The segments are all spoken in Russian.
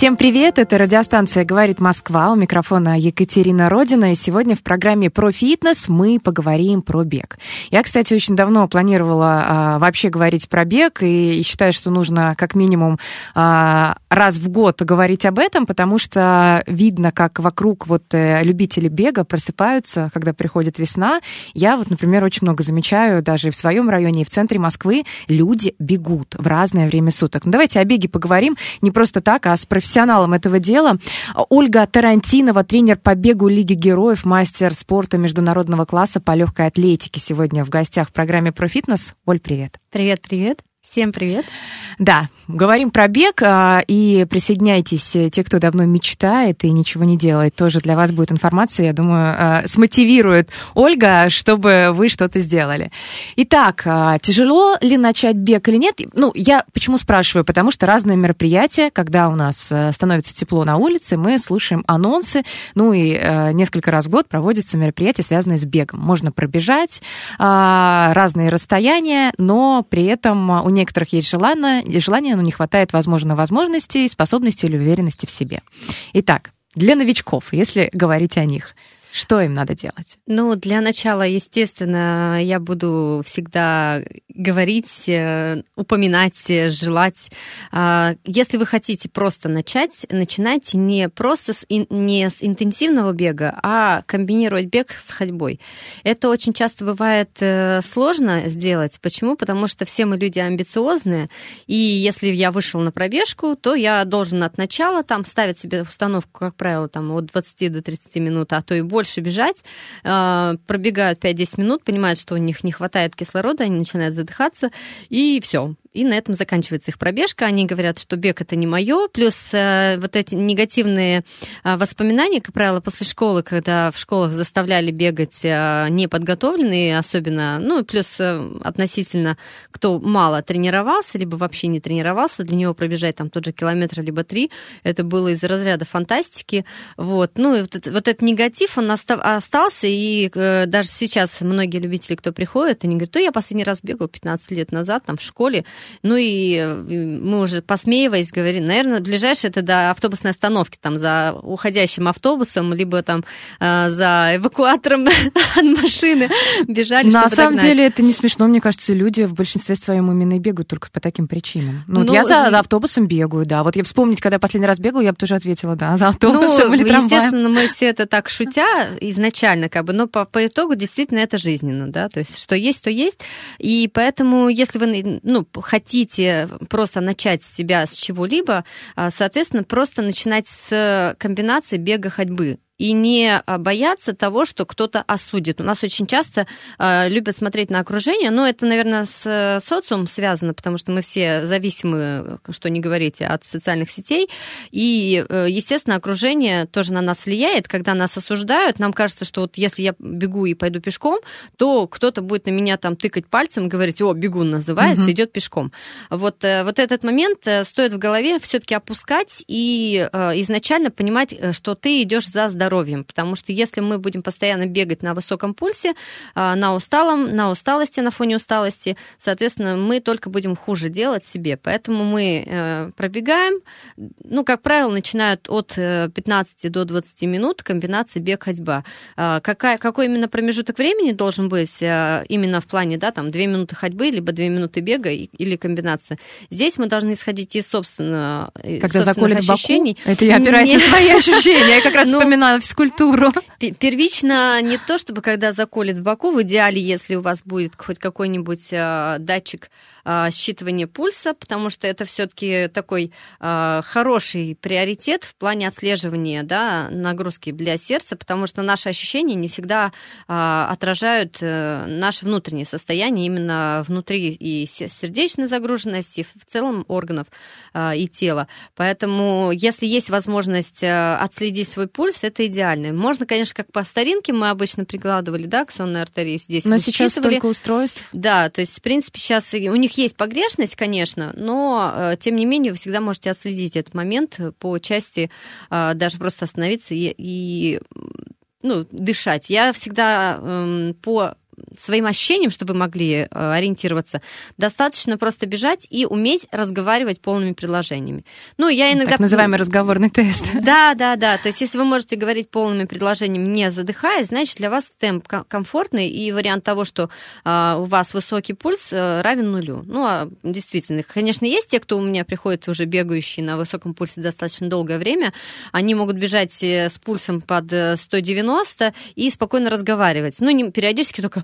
Всем привет, это радиостанция «Говорит Москва», у микрофона Екатерина Родина, и сегодня в программе «Про фитнес» мы поговорим про бег. Я, кстати, очень давно планировала а, вообще говорить про бег, и считаю, что нужно как минимум а, раз в год говорить об этом, потому что видно, как вокруг вот э, любители бега просыпаются, когда приходит весна. Я вот, например, очень много замечаю, даже в своем районе, и в центре Москвы люди бегут в разное время суток. Ну, давайте о беге поговорим не просто так, а с профессионалом этого дела. Ольга Тарантинова, тренер по бегу Лиги Героев, мастер спорта международного класса по легкой атлетике, сегодня в гостях в программе «Про фитнес». Оль, привет. Привет, привет. Всем привет. Да, говорим про бег, а, и присоединяйтесь, э, те, кто давно мечтает и ничего не делает. Тоже для вас будет информация, я думаю, а, смотивирует Ольга, чтобы вы что-то сделали. Итак, а, тяжело ли начать бег или нет? Ну, я почему спрашиваю? Потому что разные мероприятия, когда у нас э, становится тепло на улице, мы слушаем анонсы, ну и э, несколько раз в год проводятся мероприятия, связанные с бегом. Можно пробежать разные расстояния, но при этом у некоторых есть желание, желание, но не хватает, возможно, возможностей, способностей или уверенности в себе. Итак, для новичков, если говорить о них, что им надо делать? Ну, для начала, естественно, я буду всегда говорить, э, упоминать, э, желать. А, Если вы хотите просто начать, начинайте не просто с, не с интенсивного бега, а комбинировать бег с ходьбой. Это очень часто бывает э, сложно сделать. Почему? Потому что все мы люди амбициозные, и если я вышел на пробежку, то я должен от начала там ставить себе установку, как правило, там от 20 до 30 минут, а то и больше бежать, э, пробегают 5-10 минут, понимают, что у них не хватает кислорода, они начинают задыхаться, и все. И на этом заканчивается их пробежка. Они говорят, что бег это не мое. Плюс э, вот эти негативные э, воспоминания, как правило, после школы, когда в школах заставляли бегать э, неподготовленные, особенно, ну, плюс э, относительно, кто мало тренировался, либо вообще не тренировался, для него пробежать там тот же километр, либо три, это было из разряда фантастики. Вот. Ну, и вот, это- вот этот негатив, он оста- остался, и э, даже сейчас многие любители, кто приходит, они говорят, то я последний раз бегал 15 лет назад, там, в школе, ну и э, мы уже посмеиваясь говорим, наверное, ближайшее это до автобусной остановки, там, за уходящим автобусом, либо там э, за эвакуатором от машины бежали, На самом догнать. деле это не смешно, мне кажется, люди в большинстве своем именно и бегают только по таким причинам. Ну, вот Ну, я за, за автобусом бегаю, да. Вот я вспомнить, когда я последний раз бегала, я бы тоже ответила, да, за автобусом ну, или трамваем. естественно, мы все это так шутя изначально, как бы, но по, по итогу действительно это жизненно, да, то есть что есть, то есть. И поэтому, если вы, ну, хотите просто начать с себя с чего-либо, а, соответственно, просто начинать с комбинации бега-ходьбы. И не а, бояться того, что кто-то осудит. У нас очень часто а, любят смотреть на окружение, но это, наверное, с э, социумом связано, потому что мы все зависимы, что не говорите, от социальных сетей. И, э, естественно, окружение тоже на нас влияет. Когда нас осуждают, нам кажется, что вот если я бегу и пойду пешком, то кто-то будет на меня там тыкать пальцем и говорить, о, бегун называется, Мгм. идет пешком. Вот, э, вот этот момент э, стоит в голове все-таки опускать и э, изначально понимать, э, что ты идешь за здоровьем. Потому что если мы будем постоянно бегать на высоком пульсе, э, на усталом, на усталости, на фоне усталости, соответственно, мы только будем хуже делать себе. Поэтому мы э, пробегаем, ну, как правило, начинают от э, 15 до 20 минут комбинации бег-ходьба. А, Какая, какой именно промежуток времени должен быть э, именно в плане, да, там, 2 минуты ходьбы, либо 2 минуты бега или комбинация? Здесь мы должны исходить из собственного, э, Когда собственных заколет боку, ощущений. это я опираюсь Не- на свои ощущения. Я как раз Ну, вспоминала физкультуру. Пе- Первично не то, чтобы когда заколет в боку, в идеале, если у вас будет хоть какой-нибудь э, датчик а, считывание пульса, потому что это все-таки такой а, хороший приоритет в плане отслеживания да, нагрузки для сердца, потому что наши ощущения не всегда а, отражают а, наше внутреннее состояние именно внутри и сердечной загруженности, и в целом органов а, и тела. Поэтому, если есть возможность отследить свой пульс, это идеально. Можно, конечно, как по старинке мы обычно прикладывали, да, к сонной артерии здесь. Но сейчас столько устройств. Да, то есть, в принципе, сейчас у них есть погрешность, конечно, но, тем не менее, вы всегда можете отследить этот момент по части даже просто остановиться и, и ну, дышать. Я всегда эм, по своим ощущениям, чтобы вы могли э, ориентироваться, достаточно просто бежать и уметь разговаривать полными предложениями. Ну, я иногда... Так называемый разговорный тест. Да, да, да. То есть, если вы можете говорить полными предложениями, не задыхаясь, значит, для вас темп комфортный, и вариант того, что а, у вас высокий пульс, а, равен нулю. Ну, а действительно, конечно, есть те, кто у меня приходит уже бегающие на высоком пульсе достаточно долгое время, они могут бежать э, с пульсом под 190 и спокойно разговаривать. Ну, не периодически только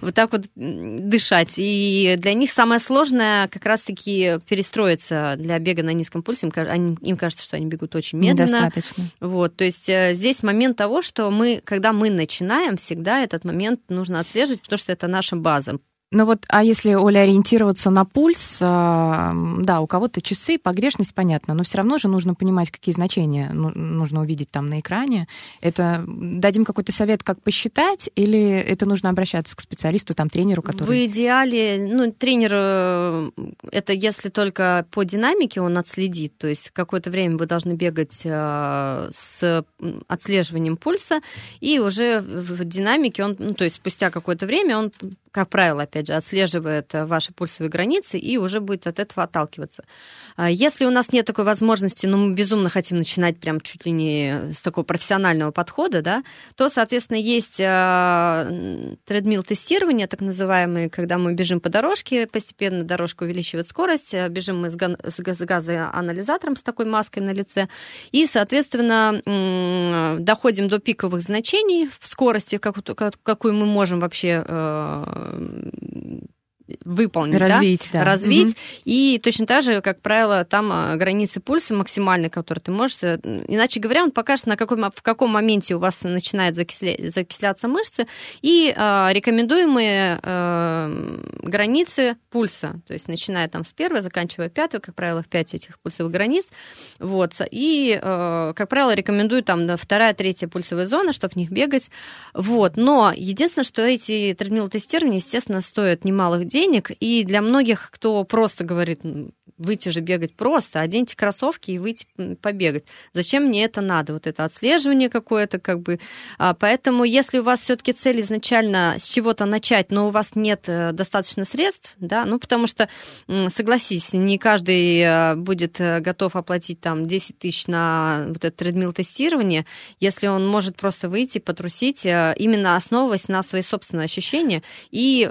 вот так вот дышать. И для них самое сложное как раз-таки перестроиться для бега на низком пульсе. Им, им кажется, что они бегут очень медленно. Недостаточно. Вот, то есть э, здесь момент того, что мы, когда мы начинаем, всегда этот момент нужно отслеживать, потому что это наша база. Ну вот, а если, Оля, ориентироваться на пульс, а, да, у кого-то часы, погрешность, понятно, но все равно же нужно понимать, какие значения ну, нужно увидеть там на экране. Это дадим какой-то совет, как посчитать, или это нужно обращаться к специалисту, там, тренеру, который... В идеале, ну, тренер, э, это если только по динамике он отследит, то есть какое-то время вы должны бегать э, с отслеживанием пульса, и уже в динамике он, ну, то есть спустя какое-то время он, как правило, опять же, отслеживает э, ваши пульсовые границы и уже будет от этого отталкиваться. А если у нас нет такой возможности, но мы безумно хотим начинать прям чуть ли не с такого профессионального подхода, да, то, соответственно, есть э, тредмил тестирование, так называемое, когда мы бежим по дорожке, постепенно дорожка увеличивает скорость, э, бежим мы с, с газоанализатором с такой маской на лице, и, соответственно, доходим до пиковых значений в скорости, какую мы можем вообще 嗯 выполнить, развить, да? да. развить. Угу. И точно так же, как правило, там а, границы пульса максимальные, которые ты можешь. Э, иначе говоря, он покажет, на какой, в каком моменте у вас начинает закисля, закисляться мышцы и э, рекомендуемые э, границы пульса. То есть начиная там с первой, заканчивая пятой, как правило, в пять этих пульсовых границ. Вот. И, э, как правило, рекомендую там вторая, третья пульсовая зона, чтобы в них бегать. Вот. Но единственное, что эти тредмил-тестирования, естественно, стоят немалых денег, и для многих, кто просто говорит, выйти же бегать просто, оденьте кроссовки и выйти побегать. Зачем мне это надо? Вот это отслеживание какое-то, как бы. А, поэтому, если у вас все-таки цель изначально с чего-то начать, но у вас нет э, достаточно средств, да, ну, потому что, согласись, не каждый э, будет э, готов оплатить там 10 тысяч на вот это тредмил тестирование, если он может просто выйти, потрусить, именно основываясь на свои собственные ощущения и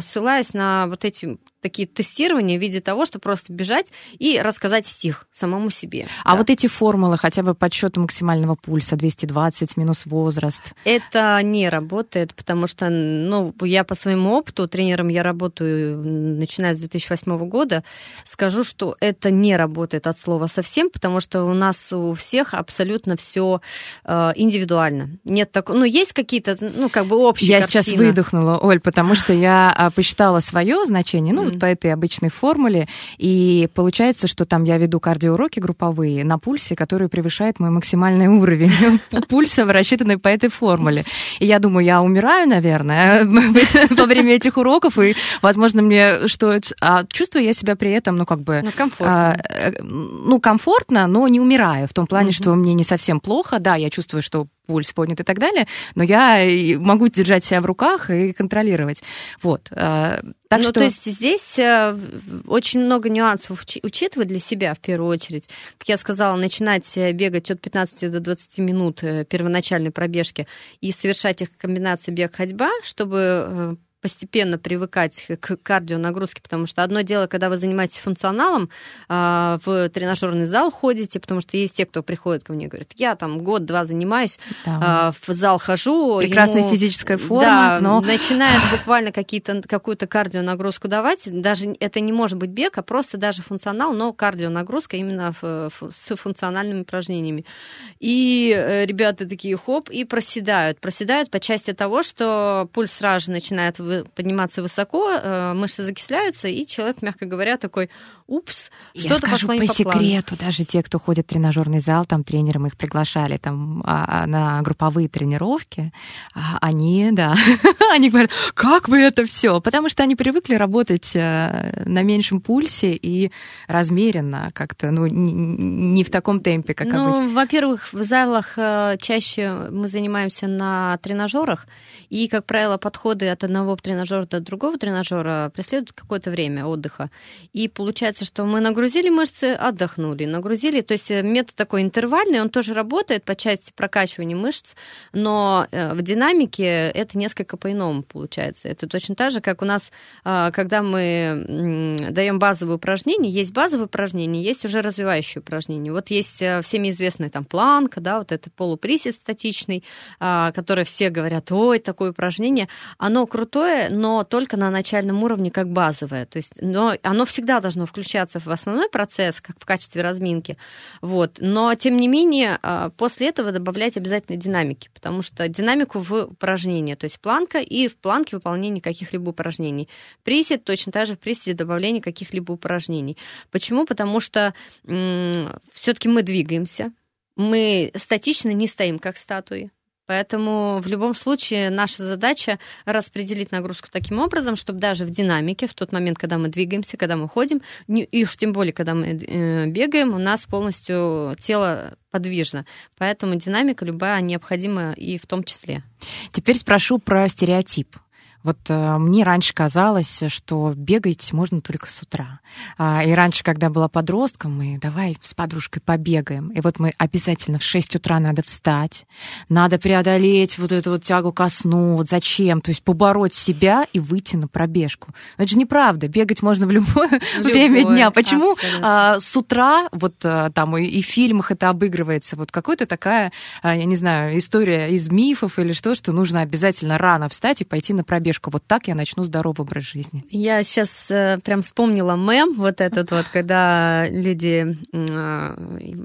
ссылаясь на вот эти такие тестирования в виде того, что просто бежать и рассказать стих самому себе. А да. вот эти формулы хотя бы подсчету максимального пульса 220 минус возраст? Это не работает, потому что ну, я по своему опыту, тренером я работаю начиная с 2008 года, скажу, что это не работает от слова совсем, потому что у нас у всех абсолютно все э, индивидуально. Нет такого, ну есть какие-то, ну как бы общие Я картины. сейчас выдохнула, Оль, потому что я а, посчитала свое значение, ну вот по этой обычной формуле, и получается, что там я веду кардиоуроки групповые на пульсе, который превышает мой максимальный уровень пульса, рассчитанный по этой формуле. И я думаю, я умираю, наверное, во время этих уроков, и, возможно, мне что... А чувствую я себя при этом, ну, как бы... Ну, комфортно. А, э, ну, комфортно, но не умираю, в том плане, что мне не совсем плохо. Да, я чувствую, что пульс поднят и так далее, но я могу держать себя в руках и контролировать. Вот. А, так ну, что... то есть здесь э, очень много нюансов учитывать для себя в первую очередь. Как я сказала, начинать э, бегать от 15 до 20 минут э, первоначальной пробежки и совершать их комбинации бег-ходьба, чтобы постепенно привыкать к кардионагрузке, потому что одно дело, когда вы занимаетесь функционалом, а, в тренажерный зал ходите, потому что есть те, кто приходит ко мне и говорит, я там год-два занимаюсь, да. А, в зал хожу. Прекрасная ему, физическая форма, да, но... начинает буквально какие-то, какую-то кардионагрузку давать, даже это не может быть бег, а просто даже функционал, но кардионагрузка именно с функциональными упражнениями. И э, ребята такие хоп, и проседают. Проседают по части того, что пульс сразу же начинает подниматься высоко, э, мышцы закисляются, и человек, мягко говоря, такой, упс, что-то Я скажу пошло не по, по секрету, даже те, кто ходит в тренажерный зал, там тренеры мы их приглашали там а, а, на групповые тренировки, а, они, да, они говорят, как вы это все? Потому что они привыкли работать э, на меньшем пульсе и размеренно как-то, ну, не в таком темпе, как ну, обычно. Ну, во-первых, в залах э, чаще мы занимаемся на тренажерах, и, как правило, подходы от одного тренажера до другого тренажера преследуют какое-то время отдыха. И получается, что мы нагрузили мышцы, отдохнули, нагрузили. То есть э, метод такой интервальный, он тоже работает по части прокачивания мышц, но э, в динамике это несколько по-иному получается. Это точно так же, как у нас, а, когда мы даем базовые упражнения, есть базовые упражнения, есть уже развивающие упражнения. Вот есть э, всеми известный там планка, да, вот это полуприсед статичный, а, который все говорят, ой, такое упражнение, оно крутое, но только на начальном уровне как базовое. То есть, но оно всегда должно включаться в основной процесс, как в качестве разминки. Вот. Но, тем не менее, а, после этого добавлять обязательно динамики, потому что динамику в упражнении, то есть планка и в планке выполнение каких-либо упражнений. Присед точно так же в приседе добавление каких-либо упражнений. Почему? Потому что все-таки мы двигаемся, мы статично не стоим, как статуи. Поэтому в любом случае наша задача распределить нагрузку таким образом, чтобы даже в динамике, в тот момент, когда мы двигаемся, когда мы ходим, и уж тем более, когда мы э, бегаем, у нас полностью тело подвижно. Поэтому динамика любая необходима и в том числе. Теперь спрошу про стереотип. Вот э, мне раньше казалось, что бегать можно только с утра. А, и раньше, когда была подростком, мы давай с подружкой побегаем. И вот мы обязательно в 6 утра надо встать, надо преодолеть вот эту вот тягу ко сну. Вот зачем? То есть побороть себя и выйти на пробежку. Но это же неправда. Бегать можно в любое, в время дня. Почему а, с утра, вот а, там и, и в фильмах это обыгрывается, вот какая-то такая, а, я не знаю, история из мифов или что, что нужно обязательно рано встать и пойти на пробежку пробежку. Вот так я начну здоровый образ жизни. Я сейчас э, прям вспомнила мем вот этот вот, когда люди, э,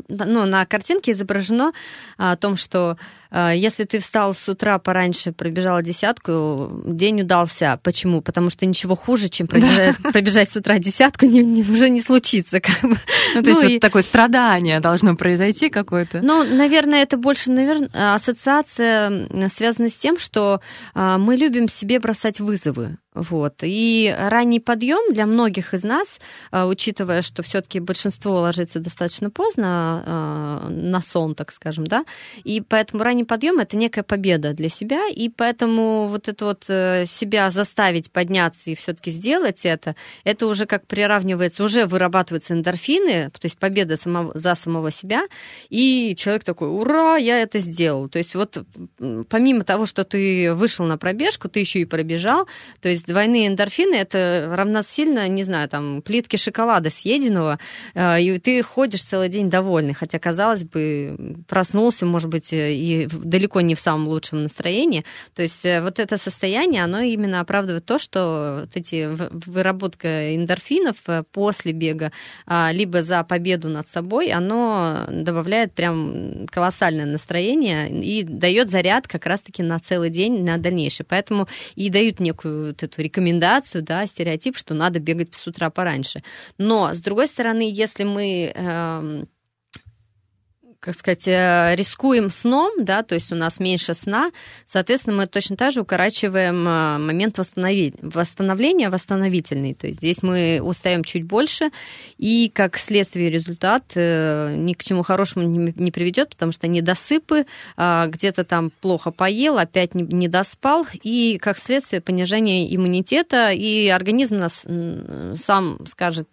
ну, на картинке изображено о том, что а, если ты встал с утра пораньше, пробежал десятку, день удался. Почему? Потому что ничего хуже, чем пробежать, да. пробежать с утра десятку, не, не, уже не случится. Как бы. Ну, то ну, есть и... вот такое страдание должно произойти какое-то? Ну, наверное, это больше наверное, ассоциация связана с тем, что а, мы любим себе бросать вызовы. Вот. И ранний подъем для многих из нас, а, учитывая, что все-таки большинство ложится достаточно поздно а, на сон, так скажем, да, и поэтому ранний подъем это некая победа для себя, и поэтому вот это вот э, себя заставить подняться и все-таки сделать это, это уже как приравнивается, уже вырабатываются эндорфины, то есть победа самого, за самого себя, и человек такой, ура, я это сделал. То есть вот помимо того, что ты вышел на пробежку, ты еще и пробежал, то есть есть двойные эндорфины это равносильно, не знаю, там, плитки шоколада съеденного, э, и ты ходишь целый день довольный, хотя, казалось бы, проснулся, может быть, э, и далеко не в самом лучшем настроении. То есть э, вот это состояние, оно именно оправдывает то, что вот эти выработка эндорфинов после бега, а, либо за победу над собой, оно добавляет прям колоссальное настроение и дает заряд как раз-таки на целый день, на дальнейшее. Поэтому и дают некую вот эту эту рекомендацию, да, стереотип, что надо бегать с утра пораньше. Но, с другой стороны, если мы э, как сказать, э, рискуем сном, да, то есть у нас меньше сна, соответственно, мы точно так же укорачиваем э, момент восстановления, восстановительный, то есть здесь мы устаем чуть больше, и как следствие результат э, ни к чему хорошему не приведет, потому что недосыпы, где-то там плохо поел, опять не доспал, и как следствие понижение иммунитета, и организм нас сам скажет,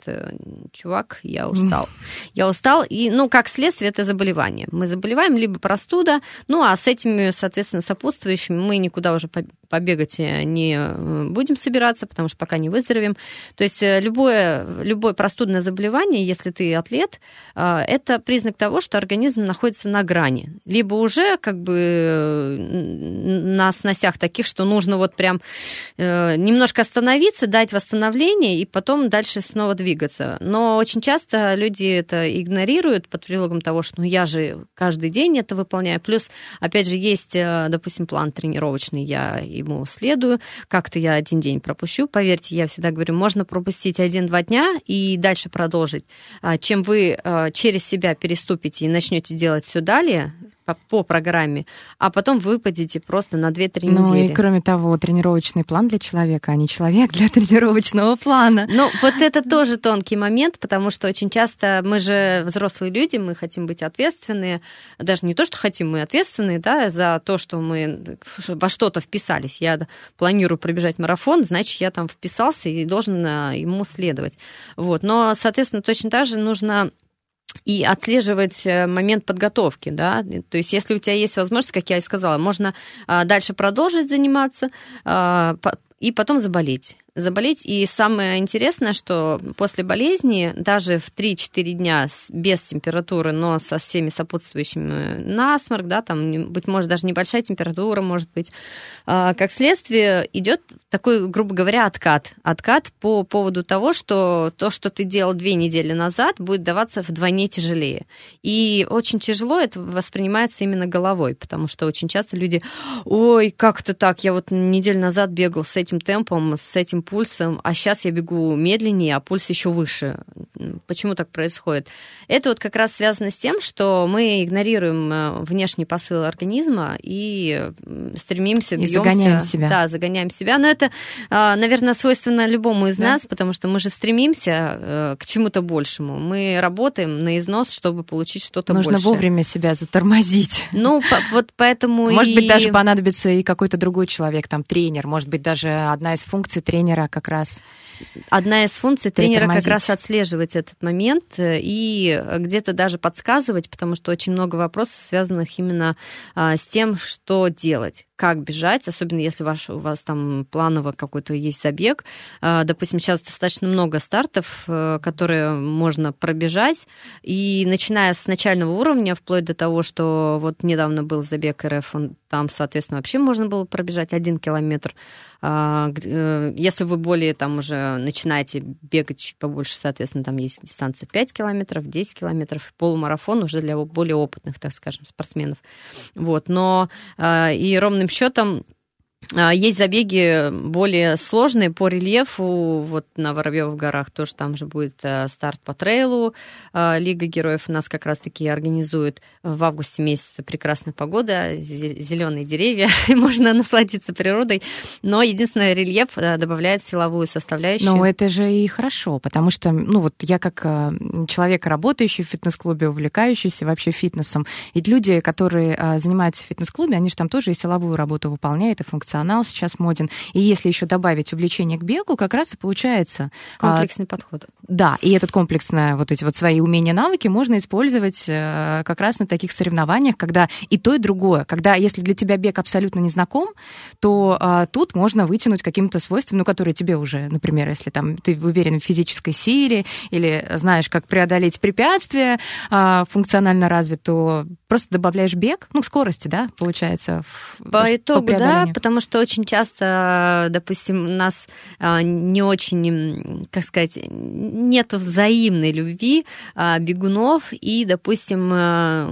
чувак, я устал, я устал, и, ну, как следствие это заболевание заболевание. Мы заболеваем либо простуда, ну а с этими, соответственно, сопутствующими мы никуда уже побегать не будем собираться, потому что пока не выздоровеем. То есть любое, любое простудное заболевание, если ты атлет, это признак того, что организм находится на грани. Либо уже как бы на сносях таких, что нужно вот прям немножко остановиться, дать восстановление и потом дальше снова двигаться. Но очень часто люди это игнорируют под предлогом того, что ну я же каждый день это выполняю. Плюс, опять же, есть, э, допустим, план тренировочный, я ему следую, как-то я один день пропущу. Поверьте, я всегда говорю, можно пропустить один-два дня и дальше продолжить. А чем вы э, через себя переступите и начнете делать все далее, по, по программе, а потом выпадете просто на 2-3 ну, недели. Ну и кроме того, тренировочный план для человека, а не человек для тренировочного плана. Ну, вот это тоже тонкий момент, потому что очень часто мы же взрослые люди, мы хотим быть ответственные, даже не то, что хотим, мы ответственные, да, за то, что мы во что-то вписались. Я планирую пробежать марафон, значит, я там вписался и должен э, ему следовать. Вот. Но, соответственно, точно так же нужно и отслеживать э, момент подготовки, да, то есть если у тебя есть возможность, как я и сказала, можно а, дальше продолжить заниматься а, и потом заболеть заболеть. И самое интересное, что после болезни, даже в 3-4 дня без температуры, но со всеми сопутствующими насморк, да, там, быть может, даже небольшая температура, может быть, а, как следствие идет такой, грубо говоря, откат. Откат по поводу того, что то, что ты делал две недели назад, будет даваться вдвойне тяжелее. И очень тяжело это воспринимается именно головой, потому что очень часто люди, ой, как-то так, я вот неделю назад бегал с этим темпом, с этим пульсом, а сейчас я бегу медленнее, а пульс еще выше. Почему так происходит? Это вот как раз связано с тем, что мы игнорируем э, внешний посыл организма и стремимся, бьемся. И загоняем себя. Да, загоняем себя. Но это, а, наверное, свойственно любому из да. нас, потому что мы же стремимся э, к чему-то большему. Мы работаем на износ, чтобы получить что-то Нужно большее. вовремя себя затормозить. Ну, вот поэтому Может и... быть, даже понадобится и какой-то другой человек, там, тренер. Может быть, даже одна из функций тренера как раз Одна из функций тренера как раз отслеживать этот момент э, и где-то даже подсказывать, потому что очень много вопросов, связанных именно а, с тем, что делать как бежать, особенно если ваш, у вас там планово какой-то есть забег. А, допустим, сейчас достаточно много стартов, э, которые можно пробежать, и начиная с начального уровня, вплоть до того, что вот недавно был забег РФ, он, там, соответственно, вообще можно было пробежать один километр. А, э, если вы более там уже начинаете бегать чуть побольше, соответственно, там есть дистанция 5 километров, 10 километров, полумарафон уже для более опытных, так скажем, спортсменов. Вот. Но а, и ровным счетом есть забеги более сложные по рельефу. Вот на Воробьевых горах тоже там же будет э, старт по трейлу. А, Лига героев у нас как раз-таки организует в августе месяце прекрасная погода, зеленые деревья, и можно насладиться природой. Но единственное, рельеф э, добавляет силовую составляющую. Ну, это же и хорошо, потому что, ну, вот я как э, человек, работающий в фитнес-клубе, увлекающийся вообще фитнесом, ведь люди, которые занимаются в фитнес-клубе, они же там тоже и силовую работу выполняют, и функционируют функционал сейчас моден. И если еще добавить увлечение к бегу, как раз и получается... А, Комплексный а, подход. Да, и этот комплексное, вот эти вот свои умения, навыки можно использовать э, как раз на таких соревнованиях, когда и то, и другое. Когда, если для тебя бег абсолютно не знаком, то а, тут можно вытянуть каким-то свойством, ну, которые тебе уже, например, если там ты уверен в физической силе или знаешь, как преодолеть препятствия, а, функционально развит, то просто добавляешь бег, ну, скорости, да, получается. По итогу, по да, потому что очень часто, допустим, у нас а, не очень, как сказать, нету взаимной любви а, бегунов и, допустим, а,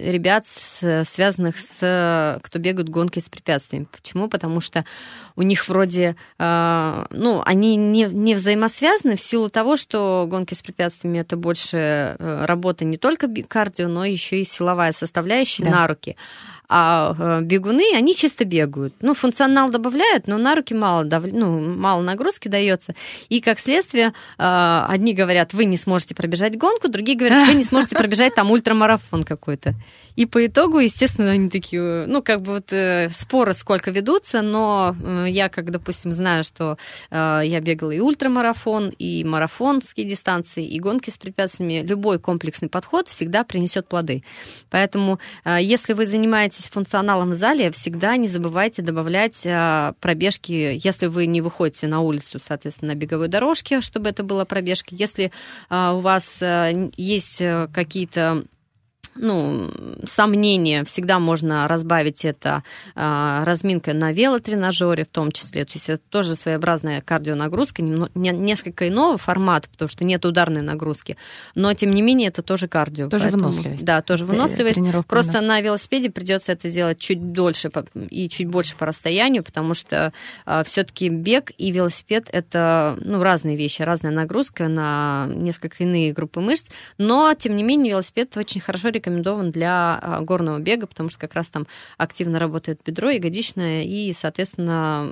ребят, связанных с, кто бегают гонки с препятствиями. Почему? Потому что у них вроде, ну, они не, не взаимосвязаны в силу того, что гонки с препятствиями это больше работа не только кардио, но еще и силовая составляющая да. на руки. А э, бегуны, они чисто бегают. Ну, функционал добавляют, но на руки мало, дав... ну, мало нагрузки дается. И, как следствие, э, одни говорят, вы не сможете пробежать гонку, другие говорят, вы не сможете пробежать там ультрамарафон какой-то. И по итогу, естественно, они такие, ну, как бы вот э, споры сколько ведутся, но я, как, допустим, знаю, что я бегала и ультрамарафон, и марафонские дистанции, и гонки с препятствиями, любой комплексный подход всегда принесет плоды. Поэтому, если вы занимаетесь занимаетесь функционалом в зале, всегда не забывайте добавлять а, пробежки, если вы не выходите на улицу, соответственно, на беговой дорожке, чтобы это было пробежки. Если а, у вас а, есть э, какие-то ну, сомнения, всегда можно разбавить это а, разминкой на велотренажере в том числе. То есть это тоже своеобразная кардионагрузка, немно, не, несколько иного формата, потому что нет ударной нагрузки. Но, тем не менее, это тоже кардио. Тоже поэтому, выносливость. Да, тоже выносливость. Просто на велосипеде придется это сделать чуть дольше и чуть больше по расстоянию, потому что а, все-таки бег и велосипед это ну, разные вещи, разная нагрузка на несколько иные группы мышц. Но, тем не менее, велосипед очень хорошо рекомендуется рекомендован для а, горного бега, потому что как раз там активно работает бедро, ягодичное, и, соответственно,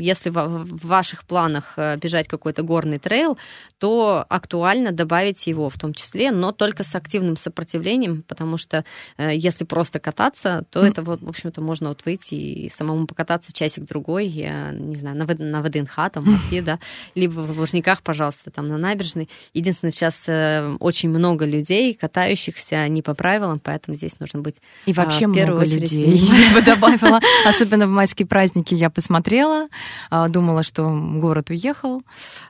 если в ваших планах э, бежать какой-то горный трейл, то актуально добавить его в том числе, но только с активным сопротивлением, потому что э, если просто кататься, то это вот, в общем-то, можно вот выйти и самому покататься часик-другой, я не знаю, на, на ВДНХ, там, в Москве, да, либо в Лужниках, пожалуйста, там, на набережной. Единственное, сейчас э, очень много людей, катающихся не по правилам, поэтому здесь нужно быть И а, вообще в первую много очередь, людей, я бы добавила. Особенно в майские праздники я посмотрела, а, думала, что город уехал.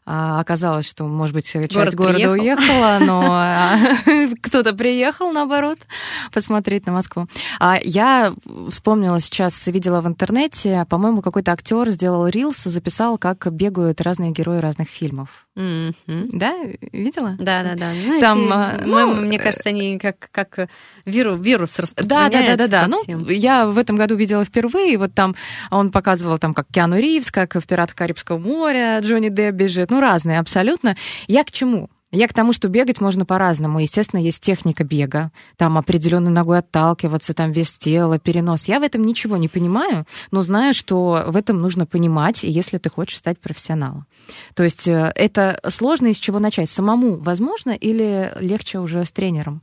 А, оказалось, что, может быть, часть город города приехал. уехала, но кто-то приехал, наоборот, посмотреть на Москву. Я вспомнила сейчас, видела в интернете, по-моему, какой-то актер сделал рилс, записал, как бегают разные герои разных фильмов. Mm-hmm. Да, видела? Да, да, да. Ну, Там, эти, ну, мне кажется, они как, как вирус, вирус распространяется. Да, да, да, да. Ну, я в этом году видела впервые, вот там он показывал там, как Киану Ривз, как в «Пиратах Карибского моря» Джонни Депп бежит, ну, разные абсолютно. Я к чему? Я к тому, что бегать можно по-разному. Естественно, есть техника бега. Там определенной ногой отталкиваться, там вес тела, перенос. Я в этом ничего не понимаю, но знаю, что в этом нужно понимать, если ты хочешь стать профессионалом. То есть э, это сложно из чего начать. Самому возможно или легче уже с тренером?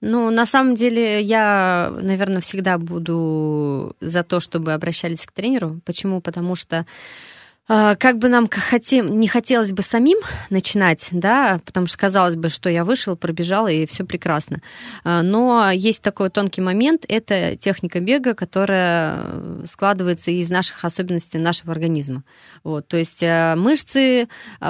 Ну, на самом деле, я, наверное, всегда буду за то, чтобы обращались к тренеру. Почему? Потому что как бы нам хотим, не хотелось бы самим начинать, да, потому что казалось бы, что я вышел, пробежал, и все прекрасно. А, но есть такой тонкий момент, это техника бега, которая складывается из наших особенностей нашего организма. Вот, то есть а, мышцы,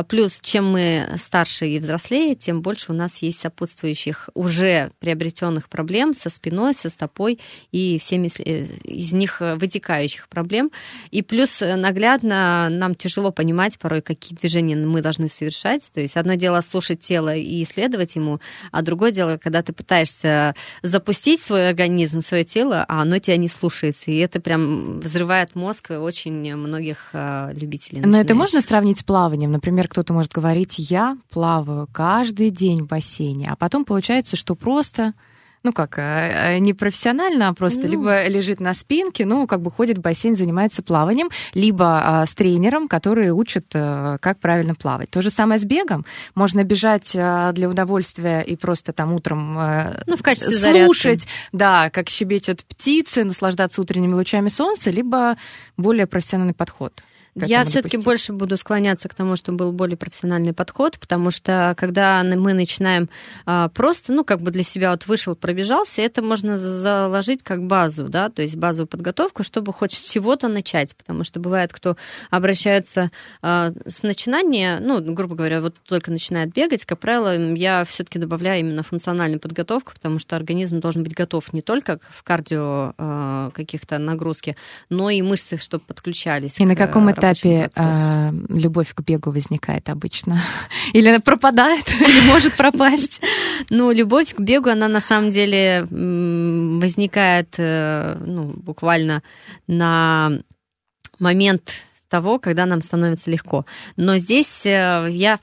плюс чем мы старше и взрослее, тем больше у нас есть сопутствующих уже приобретенных проблем со спиной, со стопой и всеми э, из них вытекающих проблем. И плюс наглядно нам тяжело понимать порой, какие движения мы должны совершать. То есть одно дело слушать тело и исследовать ему, а другое дело, когда ты пытаешься запустить свой организм, свое тело, а оно тебя не слушается. И это прям взрывает мозг очень многих а, любителей. Но это можно сравнить с плаванием? Например, кто-то может говорить, я плаваю каждый день в бассейне, а потом получается, что просто ну как, э, э, не профессионально, а просто ну... либо лежит на спинке, ну, как бы ходит в бассейн, занимается плаванием, либо а, с тренером, который учит, а, как правильно плавать. То же самое с бегом. Можно бежать а, для удовольствия и просто там утром ну, в качестве слушать, зарядки. да, как щебечут птицы, наслаждаться утренними лучами солнца, либо более профессиональный подход. Я все-таки больше буду склоняться к тому, чтобы был более профессиональный подход, потому что когда мы начинаем а, просто, ну, как бы для себя вот вышел, пробежался, это можно заложить как базу, да, то есть базовую подготовку, чтобы хоть с чего-то начать, потому что бывает, кто обращается а, с начинания, ну, грубо говоря, вот только начинает бегать, как правило, я все-таки добавляю именно функциональную подготовку, потому что организм должен быть готов не только в кардио а, каких-то нагрузки, но и мышцы, чтобы подключались. И на каком этапе этапе э, любовь к бегу возникает обычно? Или она пропадает, или может пропасть? Ну, любовь к бегу, она на самом деле возникает э, ну, буквально на момент того, когда нам становится легко. Но здесь э, я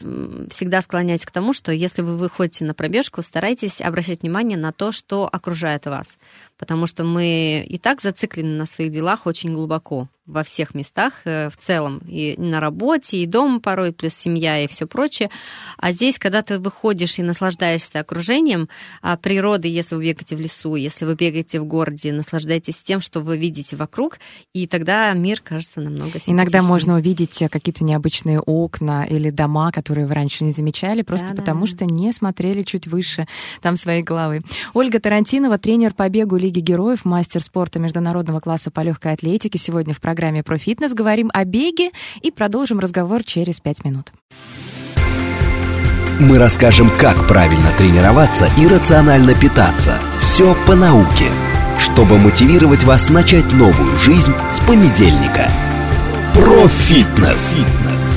всегда склоняюсь к тому, что если вы выходите на пробежку, старайтесь обращать внимание на то, что окружает вас. Потому что мы и так зациклены на своих делах очень глубоко. во всех местах э, в целом, и на работе, и дома порой, плюс семья и все прочее. А здесь, когда ты выходишь и наслаждаешься окружением а природы, если вы бегаете в лесу, если вы бегаете в городе, наслаждаетесь тем, что вы видите вокруг, и тогда мир кажется намного симпатичнее. Иногда можно увидеть э, какие-то необычные окна или дома, которые вы раньше не замечали, просто Да-да. потому что не смотрели чуть выше там своей головы. Ольга Тарантинова, тренер по бегу Лиги Героев, мастер спорта международного класса по легкой атлетике. Сегодня в программе про фитнес говорим о беге и продолжим разговор через пять минут. Мы расскажем, как правильно тренироваться и рационально питаться. Все по науке, чтобы мотивировать вас начать новую жизнь с понедельника. Профитнес. Сохраняем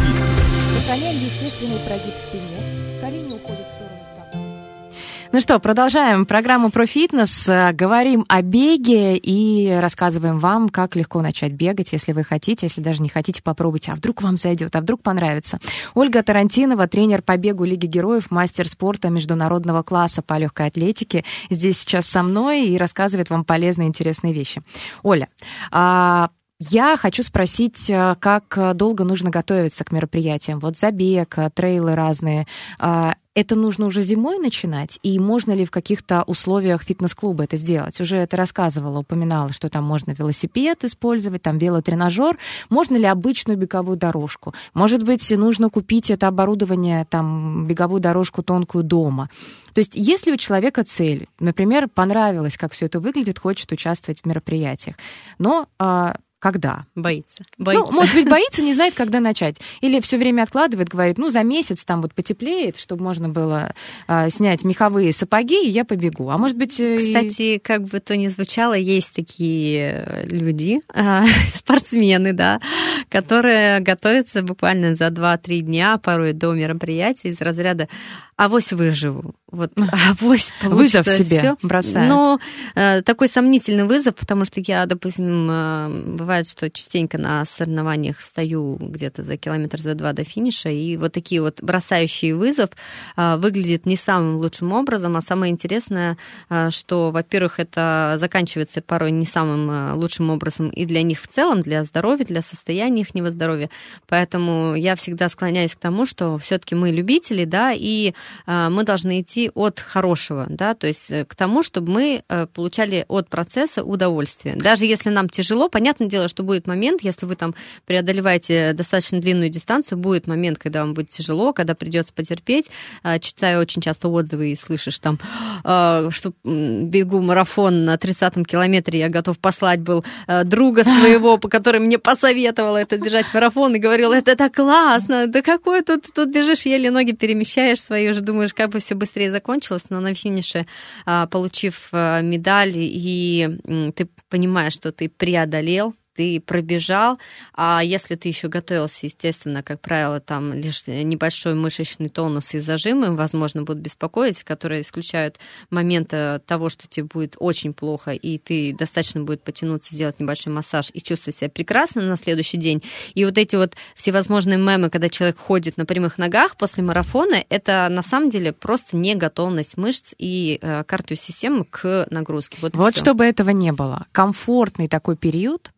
Ну что, продолжаем программу про фитнес. Говорим о беге и рассказываем вам, как легко начать бегать, если вы хотите, если даже не хотите, попробуйте. А вдруг вам зайдет, а вдруг понравится. Ольга Тарантинова, тренер по бегу Лиги Героев, мастер спорта международного класса по легкой атлетике, здесь сейчас со мной и рассказывает вам полезные, интересные вещи. Оля, а я хочу спросить, э, как долго нужно готовиться к мероприятиям? Вот забег, э, трейлы разные. А, Это нужно уже зимой начинать? И можно ли в каких-то условиях фитнес-клуба это сделать? Уже это рассказывала, упоминала, что там можно велосипед использовать, там велотренажер. Можно ли обычную беговую дорожку? Может быть, нужно купить это оборудование, там, беговую дорожку тонкую дома? То есть, если у человека цель, например, понравилось, как все это выглядит, хочет участвовать в мероприятиях, но а, когда? Боится. боится. Ну, может быть, боится, не знает, когда начать. Или все время откладывает, говорит, ну, за месяц там вот потеплеет, чтобы можно было а, снять меховые сапоги, и я побегу. А может быть... э, Кстати, как бы то ни звучало, есть такие э, люди, а, спортсмены, да, которые готовятся буквально за 2-3 дня, порой до мероприятия из разряда авось выживу. Вот, авось получится Вызов себе всё». бросают. Но э, такой сомнительный вызов, потому что я, допустим, э, бывает, что частенько на соревнованиях встаю где-то за километр, за два до финиша, и вот такие вот бросающие вызов э, выглядят не самым лучшим образом, а самое интересное, э, что, во-первых, это заканчивается порой не самым э, лучшим образом и для них в целом, для здоровья, для состояния их здоровья. Поэтому я всегда склоняюсь к тому, что все-таки мы любители, да, и мы должны идти от хорошего, да, то есть э, к тому, чтобы мы э, получали от процесса удовольствие. Даже если нам тяжело, понятное дело, что будет момент, если вы там преодолеваете достаточно длинную дистанцию, будет момент, когда вам будет тяжело, когда придется потерпеть. Э, Читаю очень часто отзывы и слышишь там, э, что бегу марафон на 30-м километре, я готов послать был э, друга своего, по который мне посоветовал это бежать марафон, и говорил, это так классно, да какой тут, тут бежишь, еле ноги перемещаешь свои, уже думаешь, как бы все быстрее закончилось, но на финише, а, получив а, медаль, и ты понимаешь, что ты преодолел, ты пробежал, а если ты еще готовился, естественно, как правило, там лишь небольшой мышечный тонус и зажимы, возможно, будут беспокоить, которые исключают момент э, того, что тебе будет очень плохо, и ты достаточно будет потянуться, сделать небольшой массаж и чувствовать себя прекрасно на следующий день. И вот эти вот всевозможные мемы, когда человек ходит на прямых ногах после марафона, это на самом деле просто не готовность мышц и э, кардиосистемы к нагрузке. Вот, Вот чтобы этого не было. Комфортный такой период,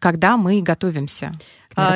когда мы готовимся. А,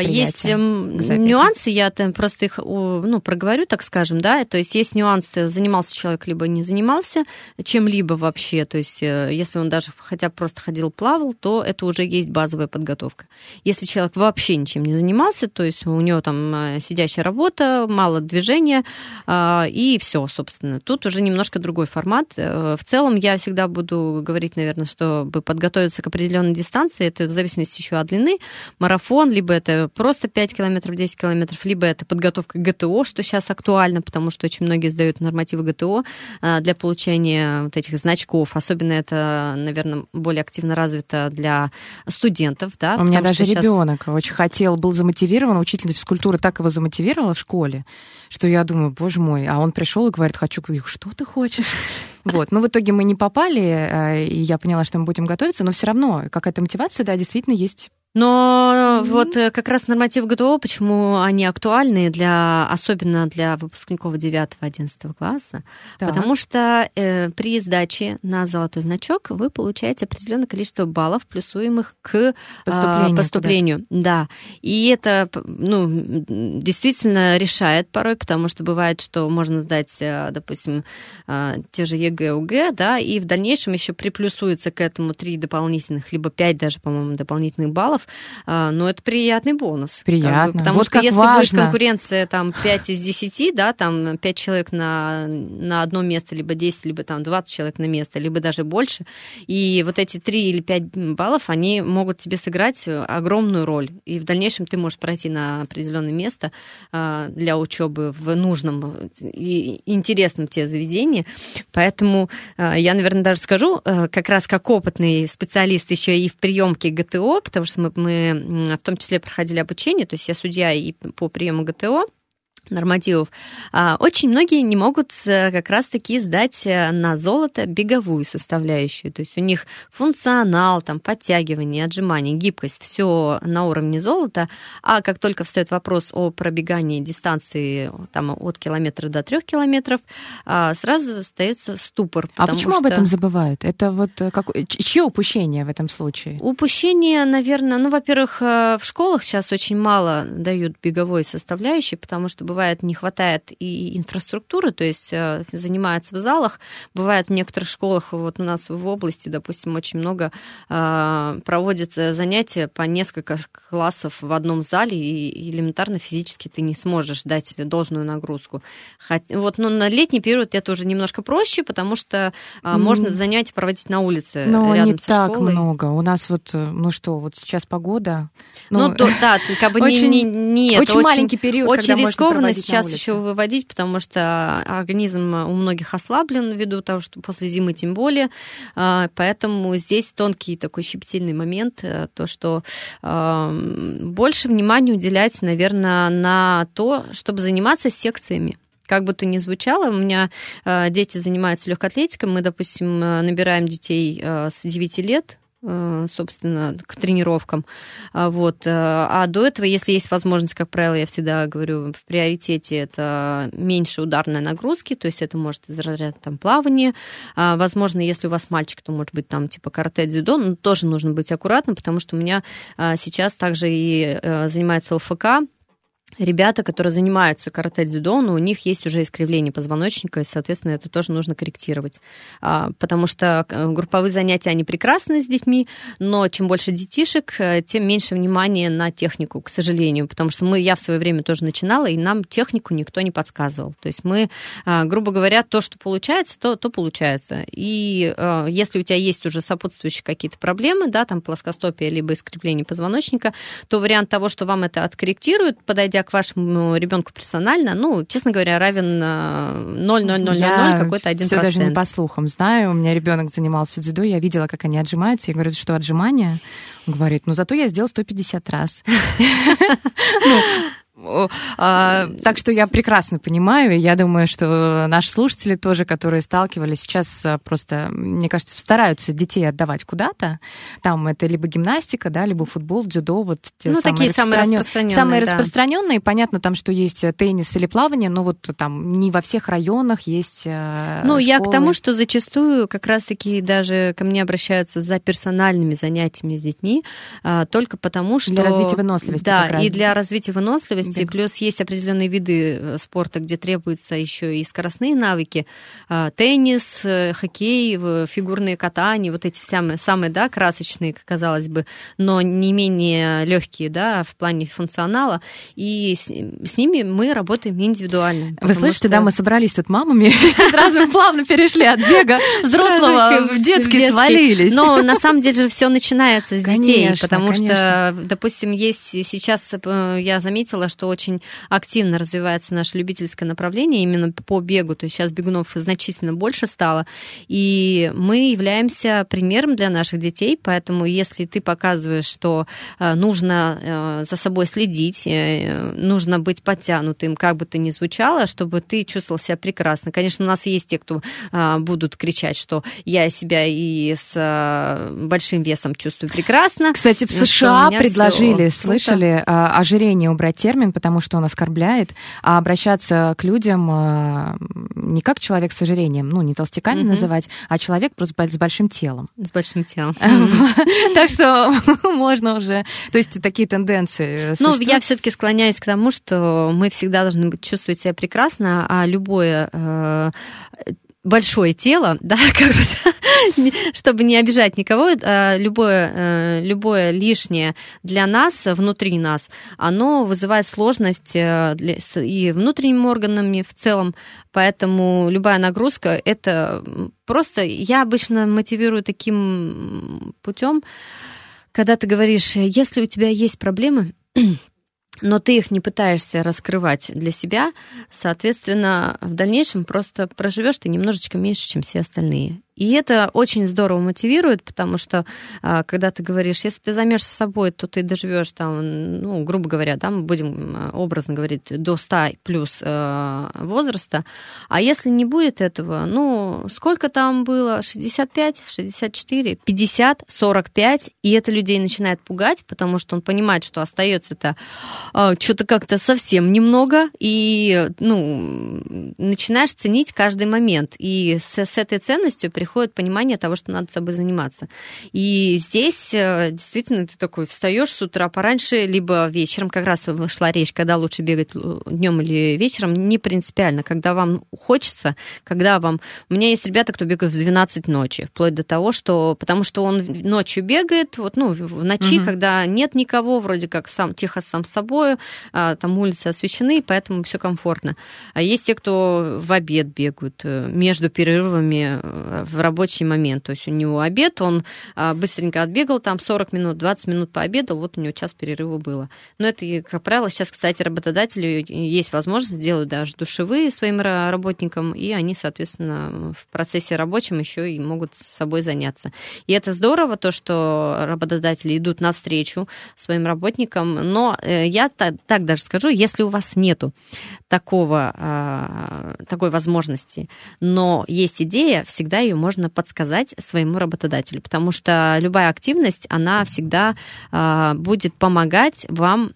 Есть мероприятиям, эм, нюансы, я там просто их ну, проговорю, так скажем, да, то есть есть нюансы, занимался человек, либо не занимался чем-либо вообще, то есть э, если он даже хотя бы просто ходил, плавал, то это уже есть базовая подготовка. Если человек вообще ничем не занимался, то есть у него там э, сидящая работа, мало движения, а, и все, собственно. Тут уже немножко другой формат. Э, В целом я всегда буду говорить, наверное, чтобы подготовиться к определенной дистанции, это в зависимости еще от длины, марафон, либо это просто 5 километров, 10 километров, либо это подготовка к ГТО, что сейчас актуально, потому что очень многие сдают нормативы ГТО а, для получения вот этих значков. Особенно это, наверное, более активно развито для студентов. Да, У меня даже щас- ребенок очень хотел, был замотивирован, учительница физкультуры так его замотивировала в школе, что я думаю, боже мой, а он пришел и говорит, хочу, что ты хочешь? Вот, но в итоге мы не попали, э, и я поняла, что мы будем готовиться, но все равно какая-то мотивация, да, действительно есть. Но вот э, как раз нормативы ГТО, почему они актуальны для, особенно для выпускников 9-11 класса, Так. потому что э, при сдаче на золотой значок вы получаете определенное количество баллов, плюсуемых к а, Поступлению поступлению. Да. И это ну, действительно решает порой, потому что бывает, что можно сдать, э, допустим, а, те же ЕГЭ, ОГЭ, да, и в дальнейшем еще приплюсуется к этому три дополнительных, либо пять даже, по-моему, дополнительных баллов, но это приятный бонус. как бы, Приятно. потому Вот что если будет важно. конкуренция там 5 из 10, да, там 5 человек на, на одно место, либо 10, либо там 20 человек на место, либо даже больше, и вот эти 3 или 5 баллов, они могут тебе сыграть огромную роль. И в дальнейшем ты можешь пройти на определенное место а, для учебы в нужном и интересном тебе заведении. Поэтому а, я, наверное, даже скажу, а, как раз как опытный специалист еще и в приемке ГТО, потому что мы, мы в том числе проходили обучение, то есть я судья и по приему ГТО, нормативов, а, очень многие не могут э, как раз-таки сдать э, на золото беговую составляющую. То есть у них функционал, там, подтягивание, отжимание, гибкость, все на уровне золота. А как только встает вопрос о пробегании дистанции там, от километра до трех километров, а, сразу остается ступор. А почему об что- этом забывают? Это вот э, как... чье упущение в этом случае? Упущение, наверное, ну, во-первых, в школах сейчас очень мало дают беговой составляющей, потому что бывает не хватает и инфраструктуры, то есть э, занимаются в залах. Бывает в некоторых школах, вот у нас в области, допустим, очень много э, проводят э, занятия по несколько классов в одном зале, и элементарно физически ты не сможешь дать должную нагрузку. Вот, но на летний период это уже немножко проще, потому что М. можно занятия проводить на улице Но рядом не со так школой. много. У нас вот, ну что, вот сейчас погода. Ну, то- да, как бы не- очень- не, не, это очень маленький период, Очень рискованно на сейчас еще выводить, потому что организм у многих ослаблен ввиду того, что после зимы тем более. А, Поэтому здесь тонкий такой щепетильный момент, э, то, что а, больше внимания уделять, наверное, на то, чтобы заниматься секциями. Как бы то ни звучало, у меня э, дети занимаются легкой атлетикой. Мы, допустим, э, набираем детей с 9 лет, собственно, к тренировкам. А, Вот. э, А до этого, если есть возможность, как правило, я всегда говорю, в приоритете это меньше ударной нагрузки, то есть это может из разряда там, плавания. А, Возможно, если у вас мальчик, то может быть там типа карате, дзюдо, но тоже нужно быть аккуратным, потому что у меня а, сейчас также и э, занимается ЛФК, ребята, которые занимаются карате дзюдо, но у них есть уже искривление позвоночника, и, соответственно, это тоже нужно корректировать. А, Потому что э, групповые занятия, они прекрасны с детьми, но чем больше детишек, э, тем меньше внимания на технику, к сожалению. Потому что мы, я в свое время тоже начинала, и нам технику никто не подсказывал. То есть мы, а, грубо говоря, то, что получается, то, то получается. И э, если у тебя есть уже сопутствующие какие-то проблемы, да, там плоскостопие либо искривление позвоночника, то вариант того, что вам это откорректируют, подойдя к вашему ребенку персонально, ну, честно говоря, равен э, 0,0000 Я какой-то один все даже не процент. по слухам знаю. У меня ребенок занимался дзюдо, я видела, как они отжимаются. Я говорю, что отжимания? Он говорит, ну зато я сделал 150 раз. А, Так что я прекрасно понимаю, и я думаю, что наши слушатели тоже, которые сталкивались сейчас, а, просто, мне кажется, стараются детей отдавать куда-то. Там это либо гимнастика, да, либо футбол, дзюдо, вот те Ну, такие самые распространенные, Самые да. распространенные. Понятно там, что есть э, теннис или плавание, но вот там не во всех районах есть э, Ну, я к школы. тому, что зачастую как раз-таки даже ко мне обращаются за персональными занятиями с детьми, а, только потому что... Для развития выносливости Да, и для развития выносливости, Бег. плюс есть определенные виды э, спорта, где требуются еще и скоростные навыки. А, Теннис, э, хоккей, фигурные катания, вот эти самые, самые да, красочные, казалось бы, но не менее легкие да, в плане функционала. И с, с ними мы работаем индивидуально. Вы слышите, что- да, мы собрались тут мамами, сразу плавно перешли от бега взрослого в детский свалились. Но на самом деле же все начинается с детей, потому что, допустим, есть сейчас, э, я заметила, что очень активно развивается наше любительское направление именно по бегу. То есть сейчас бегунов значительно больше стало. И мы являемся примером для наших детей, поэтому если ты показываешь, что э, нужно э, за собой следить, э, нужно быть подтянутым, как бы то ни звучало, чтобы ты чувствовал себя прекрасно. Конечно, у нас есть те, кто будут кричать, что я себя и с большим весом чувствую прекрасно. Кстати, в США предложили, слышали, ожирение убрать термин, потому что он оскорбляет, а обращаться к людям не как человек с ожирением, ну, не толстяками угу. называть, а человек просто с большим телом. С большим телом. Так что можно уже... То есть такие тенденции Ну, я все таки склоняюсь к тому, что мы всегда должны чувствовать себя прекрасно, а любое э, большое тело, да, как бы, чтобы не обижать никого, э, любое, э, любое лишнее для нас, внутри нас, оно вызывает сложность э, и внутренними органами в целом, поэтому любая нагрузка, это просто, я обычно мотивирую таким путем, когда ты говоришь, если у тебя есть проблемы, но ты их не пытаешься раскрывать для себя, соответственно, в дальнейшем просто проживешь ты немножечко меньше, чем все остальные. И это очень здорово мотивирует, потому что а, когда ты говоришь, если ты займешься собой, то ты доживешь там, ну, грубо говоря, да, мы будем а, образно говорить, до 100 плюс э, возраста. А если не будет этого, ну, сколько там было? 65, 64, 50, 45, и это людей начинает пугать, потому что он понимает, что остается-то э, что-то как-то совсем немного, и, ну, начинаешь ценить каждый момент. И с, с этой ценностью приходит приходит понимание того, что надо собой заниматься. И здесь э, действительно ты такой встаешь с утра пораньше, либо вечером, как раз шла речь, когда лучше бегать э, днем или вечером, не принципиально, когда вам хочется, когда вам... У меня есть ребята, кто бегает в 12 ночи, вплоть до того, что... Потому что он ночью бегает, вот, ну, в ночи, угу. когда нет никого, вроде как сам, тихо сам с собой, а, там улицы освещены, поэтому все комфортно. А есть те, кто в обед бегают, э, между перерывами в в рабочий момент. То есть у него обед, он а, быстренько отбегал, там 40 минут, 20 минут пообедал, вот у него час перерыва было. Но это, как правило, сейчас, кстати, работодателю есть возможность сделать даже душевые своим работникам, и они, соответственно, в процессе рабочем еще и могут с собой заняться. И это здорово, то, что работодатели идут навстречу своим работникам, но э, я так, так даже скажу, если у вас нету такого, а, такой возможности, но есть идея, всегда ее можно подсказать своему работодателю, потому что любая активность, она всегда э, будет помогать вам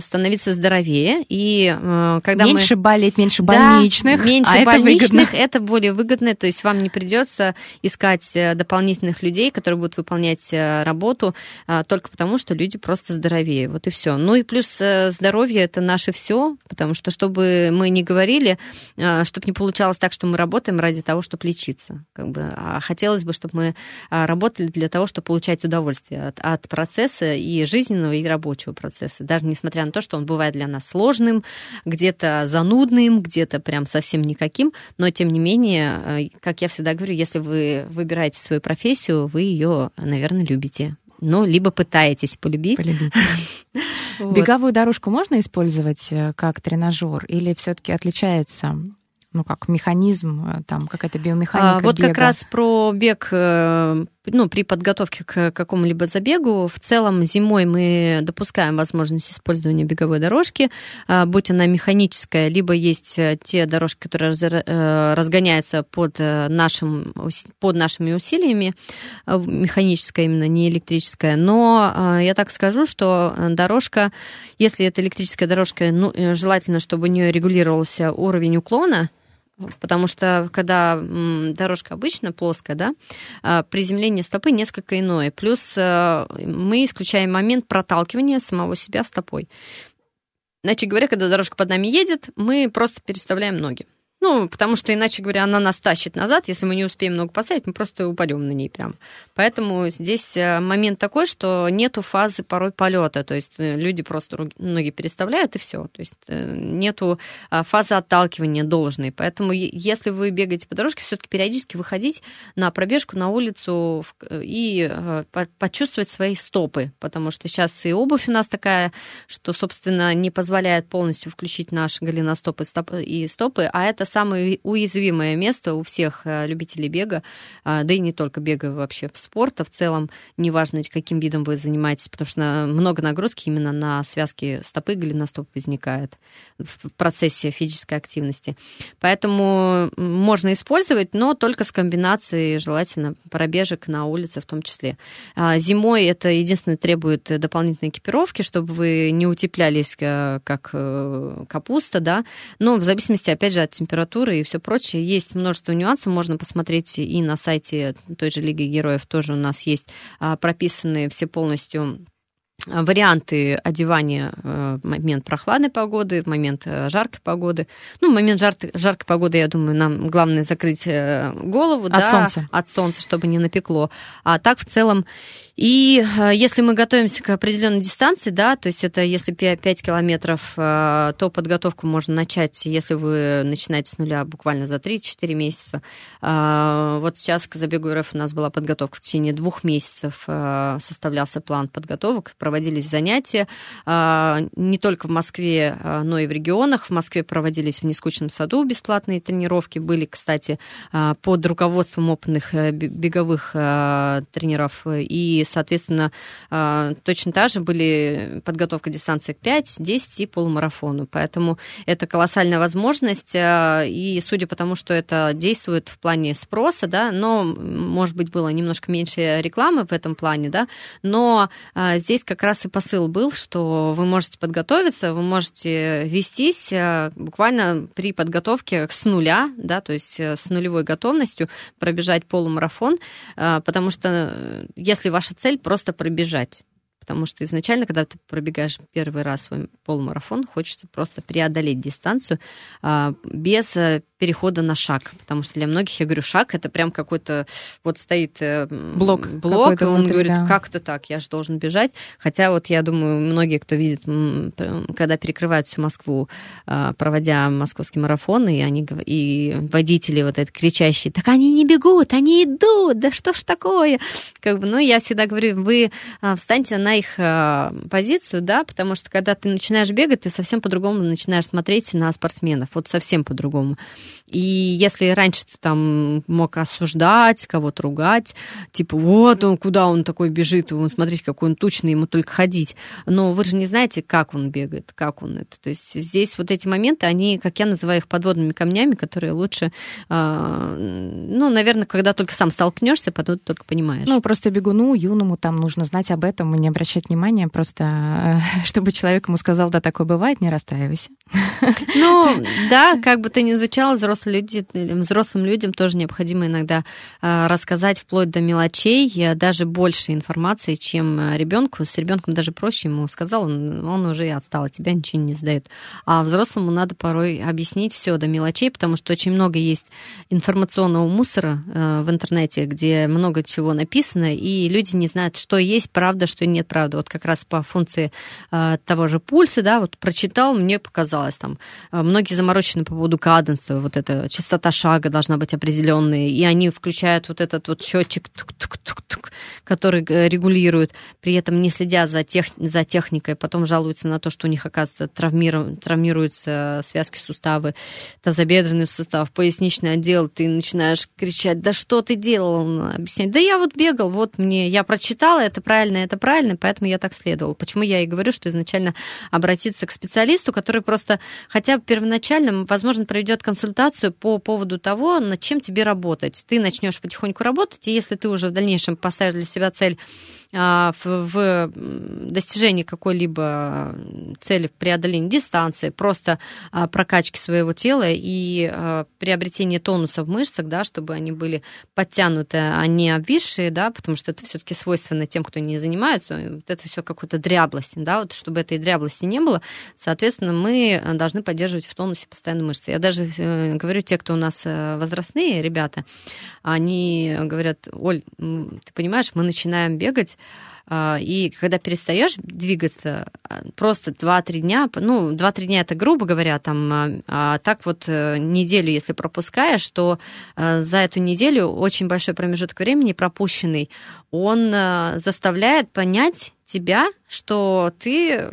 становиться здоровее. И э, когда меньше мы... болеть, меньше больничных. Да, меньше а больничных, это, это более выгодно, то есть вам не придется искать э, дополнительных людей, которые будут выполнять э, работу э, только потому, что люди просто здоровее. Вот и все. Ну и плюс здоровье это наше все, потому что чтобы мы не говорили, э, чтобы не получалось так, что мы работаем ради того, чтобы лечиться. Как бы а хотелось бы, чтобы мы а, работали для того, чтобы получать удовольствие от, от процесса и жизненного, и рабочего процесса. Даже несмотря на то, что он бывает для нас сложным, где-то занудным, где-то прям совсем никаким, но тем не менее, э, как я всегда говорю, если вы выбираете свою профессию, вы ее, наверное, любите. Ну, либо пытаетесь полюбить. полюбить. Беговую дорожку можно использовать э, как тренажер или все-таки отличается ну как механизм, э, там какая-то биомеханика. А, вот бега. как раз про бег э, ну, при подготовке к какому-либо забегу. В целом зимой мы допускаем возможность использования беговой дорожки, а, будь она механическая, либо есть э, те дорожки, которые разгоняются под, нашим, под нашими усилиями, механическая именно, не электрическая. Но я так скажу, что дорожка, если это электрическая дорожка, ну, желательно, чтобы у нее регулировался уровень уклона, Потому что когда дорожка обычно плоская, да, а, приземление стопы несколько иное. Плюс э, мы исключаем момент проталкивания самого себя стопой. Иначе говоря, когда дорожка под нами едет, мы просто переставляем ноги. Ну, потому что, иначе говоря, она нас тащит назад. Если мы не успеем много поставить, мы просто упадем на ней прям. Поэтому здесь э, момент такой, что нету фазы порой полета. То есть э, люди просто ноги переставляют, и все. То есть э, нету а, фазы отталкивания должной. Поэтому если вы бегаете по дорожке, все-таки периодически выходить на пробежку на улицу и почувствовать свои стопы. Потому что сейчас и обувь у нас такая, что, собственно, не позволяет полностью включить наши голеностопы и стопы, а это самое уязвимое место у всех э, любителей бега, а, да и не только бега вообще спорта в целом, неважно, каким видом вы занимаетесь, потому что много нагрузки именно на связки стопы, голеностоп возникает в процессе физической активности. Поэтому можно использовать, но только с комбинацией, желательно, пробежек на улице в том числе. А, зимой это единственное требует дополнительной экипировки, чтобы вы не утеплялись э, как э, капуста, да, но в зависимости, опять же, от температуры температуры и все прочее. Есть множество нюансов, можно посмотреть и на сайте той же Лиги Героев тоже у нас есть а, прописанные все полностью варианты одевания э, в момент прохладной погоды, в момент э, жаркой погоды. Ну, в момент жар жаркой погоды, я думаю, нам главное закрыть э, голову от да, солнца. от солнца, чтобы не напекло. А так в целом и э, если мы готовимся к определенной дистанции, да, то есть это если 5 километров, э, то подготовку можно начать, если вы начинаете с нуля буквально за 3-4 месяца. Э, вот сейчас к забегу РФ у нас была подготовка в течение двух месяцев, составлялся план подготовок, проводились занятия не только в Москве, но и в регионах. В Москве проводились в Нескучном саду бесплатные тренировки, были, кстати, под руководством опытных беговых тренеров и соответственно, а, точно так же были подготовка дистанции к 5, 10 и полумарафону. Поэтому это колоссальная возможность, а, и судя по тому, что это действует в плане спроса, да, но, может быть, было немножко меньше рекламы в этом плане, да, но а, здесь как раз и посыл был, что вы можете подготовиться, вы можете вестись буквально при подготовке с нуля, да, то есть э, с нулевой готовностью пробежать полумарафон, потому что э, если ваша цель просто пробежать. Потому что изначально, когда ты пробегаешь первый раз свой полумарафон, хочется просто преодолеть дистанцию а, без э, перехода на шаг. Потому что для многих, я говорю, шаг это прям какой-то вот стоит э, блок, блок и он внутри, говорит, да. как то так, я же должен бежать. Хотя вот я думаю, многие, кто видит, когда перекрывают всю Москву, а, проводя московский марафон, и они и водители вот это кричащие, так они не бегут, они идут, да что ж такое? Как бы, ну, я всегда говорю, вы а, встаньте на их а, позицию, да, потому что когда ты начинаешь бегать, ты совсем по-другому начинаешь смотреть на спортсменов, вот совсем по-другому. И если раньше ты там мог осуждать, кого-то ругать, типа, вот он, куда он такой бежит, он, смотрите, какой он тучный, ему только ходить. Но вы же не знаете, как он бегает, как он это. То есть здесь вот эти моменты, они, как я называю их, подводными камнями, которые лучше, а, ну, наверное, когда только сам столкнешься, потом только понимаешь. Ну, просто бегуну, юному там нужно знать об этом и не обращать внимания, просто э, чтобы человек ему сказал, да, такое бывает, не расстраивайся. Ну, да, как бы ты ни звучал, взрослые люди, взрослым людям тоже необходимо иногда а, рассказать вплоть до мелочей, даже больше информации, чем а, ребенку. С ребенком даже проще ему сказал, он, он уже отстал, от тебя ничего не сдает. А взрослому надо порой объяснить все до мелочей, потому что очень много есть информационного мусора а, в интернете, где много чего написано, и люди не знают, что есть правда, что нет правды. Вот как раз по функции того же пульса, да, вот прочитал, мне показалось там. Многие заморочены по поводу каденса, вот эта частота шага должна быть определенной, и они включают вот этот вот счетчик, который э, регулирует, при этом не следя за, тех, за техникой, потом жалуются на то, что у них, оказывается, травмиру, травмируются связки суставы, тазобедренный сустав, поясничный отдел, ты начинаешь кричать, да что ты делал? Объяснять, да я вот бегал, вот мне, я прочитала, это правильно, это правильно, поэтому я так следовал. Почему я и говорю, что изначально обратиться к специалисту, который просто хотя бы первоначально, возможно, проведет консультацию по поводу того, над чем тебе работать. Ты начнешь потихоньку работать, и если ты уже в дальнейшем поставишь для себя цель в, в достижении какой-либо цели преодоления дистанции, просто а, прокачки своего тела и а, приобретения тонуса в мышцах, да, чтобы они были подтянуты, а не обвисшие, да, потому что это все-таки свойственно тем, кто не занимается, вот это все какой-то дряблость, да, вот чтобы этой дряблости не было, соответственно, мы должны поддерживать в тонусе постоянно мышцы. Я даже э, говорю, те, кто у нас э, возрастные ребята, они говорят, Оль, ты понимаешь, мы начинаем бегать, а, и когда перестаешь двигаться, а, просто 2-3 дня, ну, 2-3 дня это грубо говоря, там, а, а так вот э, неделю, если пропускаешь, то за эту неделю очень большой промежуток времени пропущенный, он заставляет понять тебя, что ты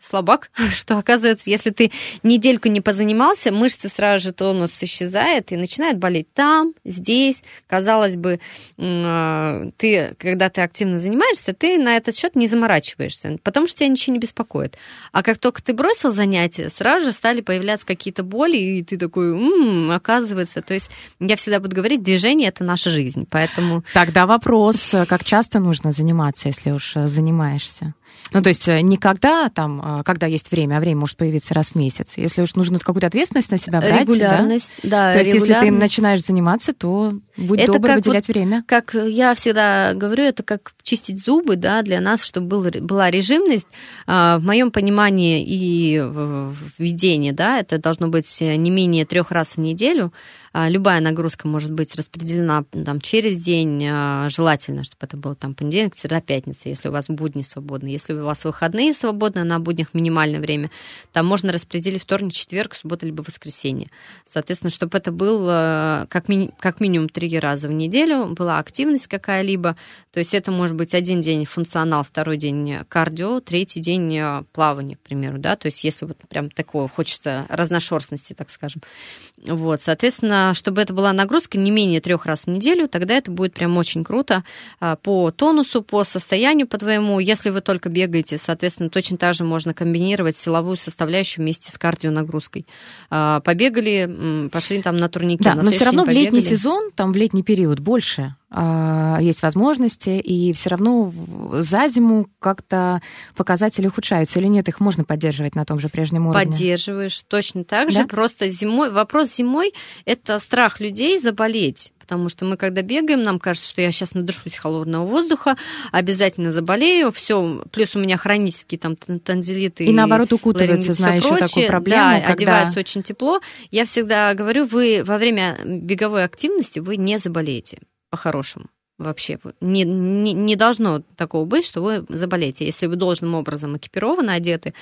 слабак, что оказывается, если ты недельку не позанимался, мышцы сразу же тонус исчезает и начинает болеть там, здесь. Казалось бы, а, ты, когда ты активно занимаешься, ты на этот счет не заморачиваешься, потому что тебя ничего не беспокоит. А как только ты бросил занятия, сразу же стали появляться какие-то боли, и ты такой, м-м, оказывается. То есть я всегда буду говорить, движение это наша жизнь, поэтому... Тогда вопрос, как часто нужно заниматься, если уж занимаешься? Ну, то есть э, никогда там, э, когда есть время, а время может появиться раз в месяц. Если уж нужно какую-то ответственность на себя брать, регулярность, да. да то есть если ты начинаешь заниматься, то будь это добр выделять вот, время. Как я всегда говорю, это как чистить зубы, да, для нас, чтобы был, была режимность. А, в моем понимании и введении, да, это должно быть не менее трех раз в неделю. А, любая нагрузка может быть распределена там, через день, а, желательно, чтобы это было там понедельник, среда, пятница, если у вас будни свободны. Если у вас выходные свободны, на буднях минимальное время, там можно распределить вторник, четверг, суббота либо воскресенье. Соответственно, чтобы это было как, ми- как минимум три раза в неделю, была активность какая-либо, то есть это может быть один день функционал, второй день кардио, третий день а, плавание, к примеру, да, то есть если вот прям такого хочется разношерстности, так скажем. Вот, соответственно, чтобы это была нагрузка не менее трех раз в неделю, тогда это будет прям очень круто а, по тонусу, по состоянию по твоему. Если вы только бегаете, соответственно, точно так же можно комбинировать силовую составляющую вместе с кардионагрузкой. А, побегали, пошли там на турники. Да, на но все равно в летний сезон, там в летний период больше есть возможности, и все равно за зиму как-то показатели ухудшаются или нет, их можно поддерживать на том же прежнем уровне? Поддерживаешь точно так же, да? просто зимой, вопрос зимой – это страх людей заболеть потому что мы, когда бегаем, нам кажется, что я сейчас надышусь холодного воздуха, обязательно заболею, все, плюс у меня хронические там танзелиты. И, и наоборот укутываются, знаешь, еще такую проблему. Да, когда... одеваются очень тепло. Я всегда говорю, вы во время беговой активности вы не заболеете по-хорошему вообще. Не, не, не должно такого быть, что вы заболеете. Если вы должным образом экипированы, одеты,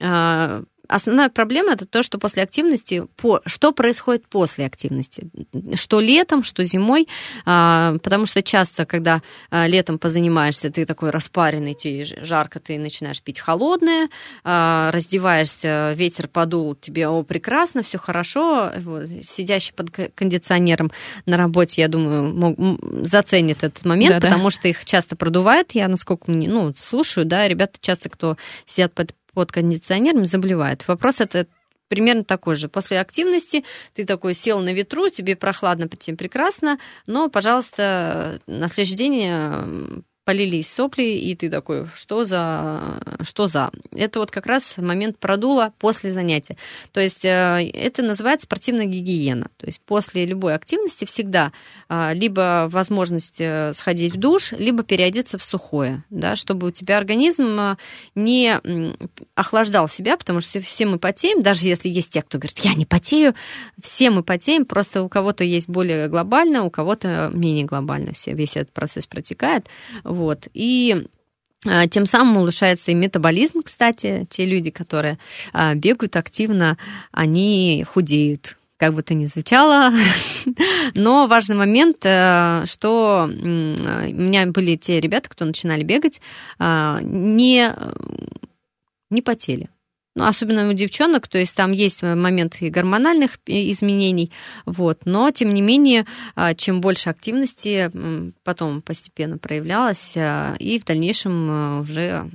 а, Основная проблема это то, что после активности, по, что происходит после активности, что летом, что зимой, а, потому что часто, когда а, летом позанимаешься, ты такой распаренный, тебе жарко, ты начинаешь пить холодное, а, раздеваешься, ветер подул, тебе, о, прекрасно, все хорошо, вот, сидящий под кондиционером на работе, я думаю, мог, заценит этот момент, Да-да. потому что их часто продувает, я насколько мне, ну, слушаю, да, ребята часто, кто сидят под под кондиционером заболевает. Вопрос это примерно такой же. После активности ты такой сел на ветру, тебе прохладно, тебе прекрасно, но, пожалуйста, на следующий день э, полились сопли, и ты такой, что за, что за? Это вот как раз момент продула после занятия. То есть э, это называется спортивная гигиена. То есть после любой активности всегда а, либо возможность э, сходить в душ, либо переодеться в сухое, да, чтобы у тебя организм э, не охлаждал себя, потому что все мы потеем, даже если есть те, кто говорит, я не потею, все мы потеем, просто у кого-то есть более глобально, у кого-то менее глобально, все, весь этот процесс протекает. Вот. И а, тем самым улучшается и метаболизм, кстати. Те люди, которые а, бегают активно, они худеют. Как бы то ни звучало. Но важный момент, э, что у меня были те ребята, кто начинали бегать, а, не, не потели ну, особенно у девчонок, то есть там есть момент и гормональных изменений, вот, но, тем не менее, а, чем больше активности потом постепенно проявлялось, а, и в дальнейшем а, уже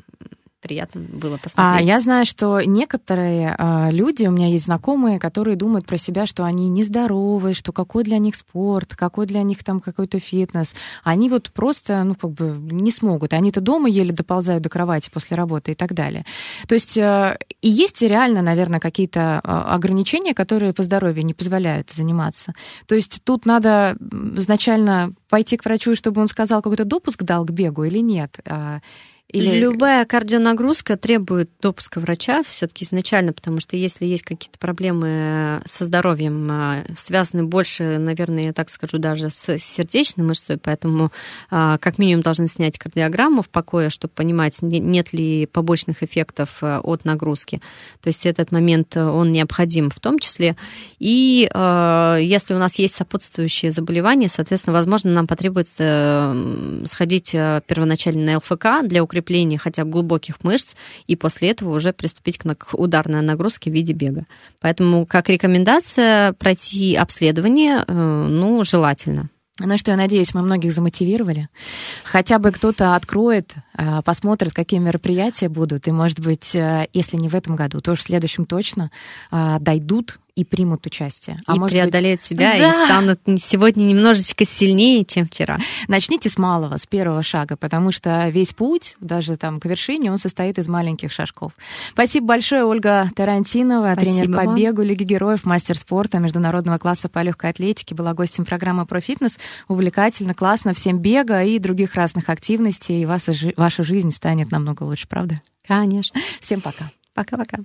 приятно было посмотреть. А я знаю, что некоторые а, люди, у меня есть знакомые, которые думают про себя, что они нездоровы, что какой для них спорт, какой для них там какой-то фитнес. Они вот просто, ну, как бы не смогут. Они-то дома еле доползают до кровати после работы и так далее. То есть э, и есть реально, наверное, какие-то а, ограничения, которые по здоровью не позволяют заниматься. То есть тут надо изначально пойти к врачу, чтобы он сказал, какой-то допуск дал к бегу или нет. Или... Любая кардионагрузка требует допуска врача все-таки изначально, потому что если есть какие-то проблемы со здоровьем, а, связаны больше, наверное, я так скажу, даже с сердечной мышцой, поэтому а, как минимум должны снять кардиограмму в покое, чтобы понимать, нет ли побочных эффектов а, от нагрузки. То есть этот момент, он необходим в том числе. И если у нас есть сопутствующие заболевания, соответственно, возможно, нам потребуется сходить первоначально на ЛФК для укрепления укрепление хотя бы глубоких мышц, и после этого уже приступить к ударной нагрузке в виде бега. Поэтому как рекомендация пройти обследование, э, ну, желательно. Ну что, я надеюсь, мы многих замотивировали. Хотя бы кто-то откроет, э, посмотрит, какие мероприятия будут. И, может быть, э, если не в этом году, то в следующем точно дойдут и примут участие. А и может преодолеют быть... себя да. и станут сегодня немножечко сильнее, чем вчера. Начните с малого, с первого шага, потому что весь путь, даже там к вершине, он состоит из маленьких шажков. Спасибо большое, Ольга Тарантинова, Спасибо тренер по вам. бегу Лиги Героев, мастер спорта международного класса по легкой атлетике, была гостем программы про фитнес. Увлекательно, классно, всем бега и других разных активностей, и ваша, ваша жизнь станет намного лучше, правда? Конечно. Всем пока. Пока-пока.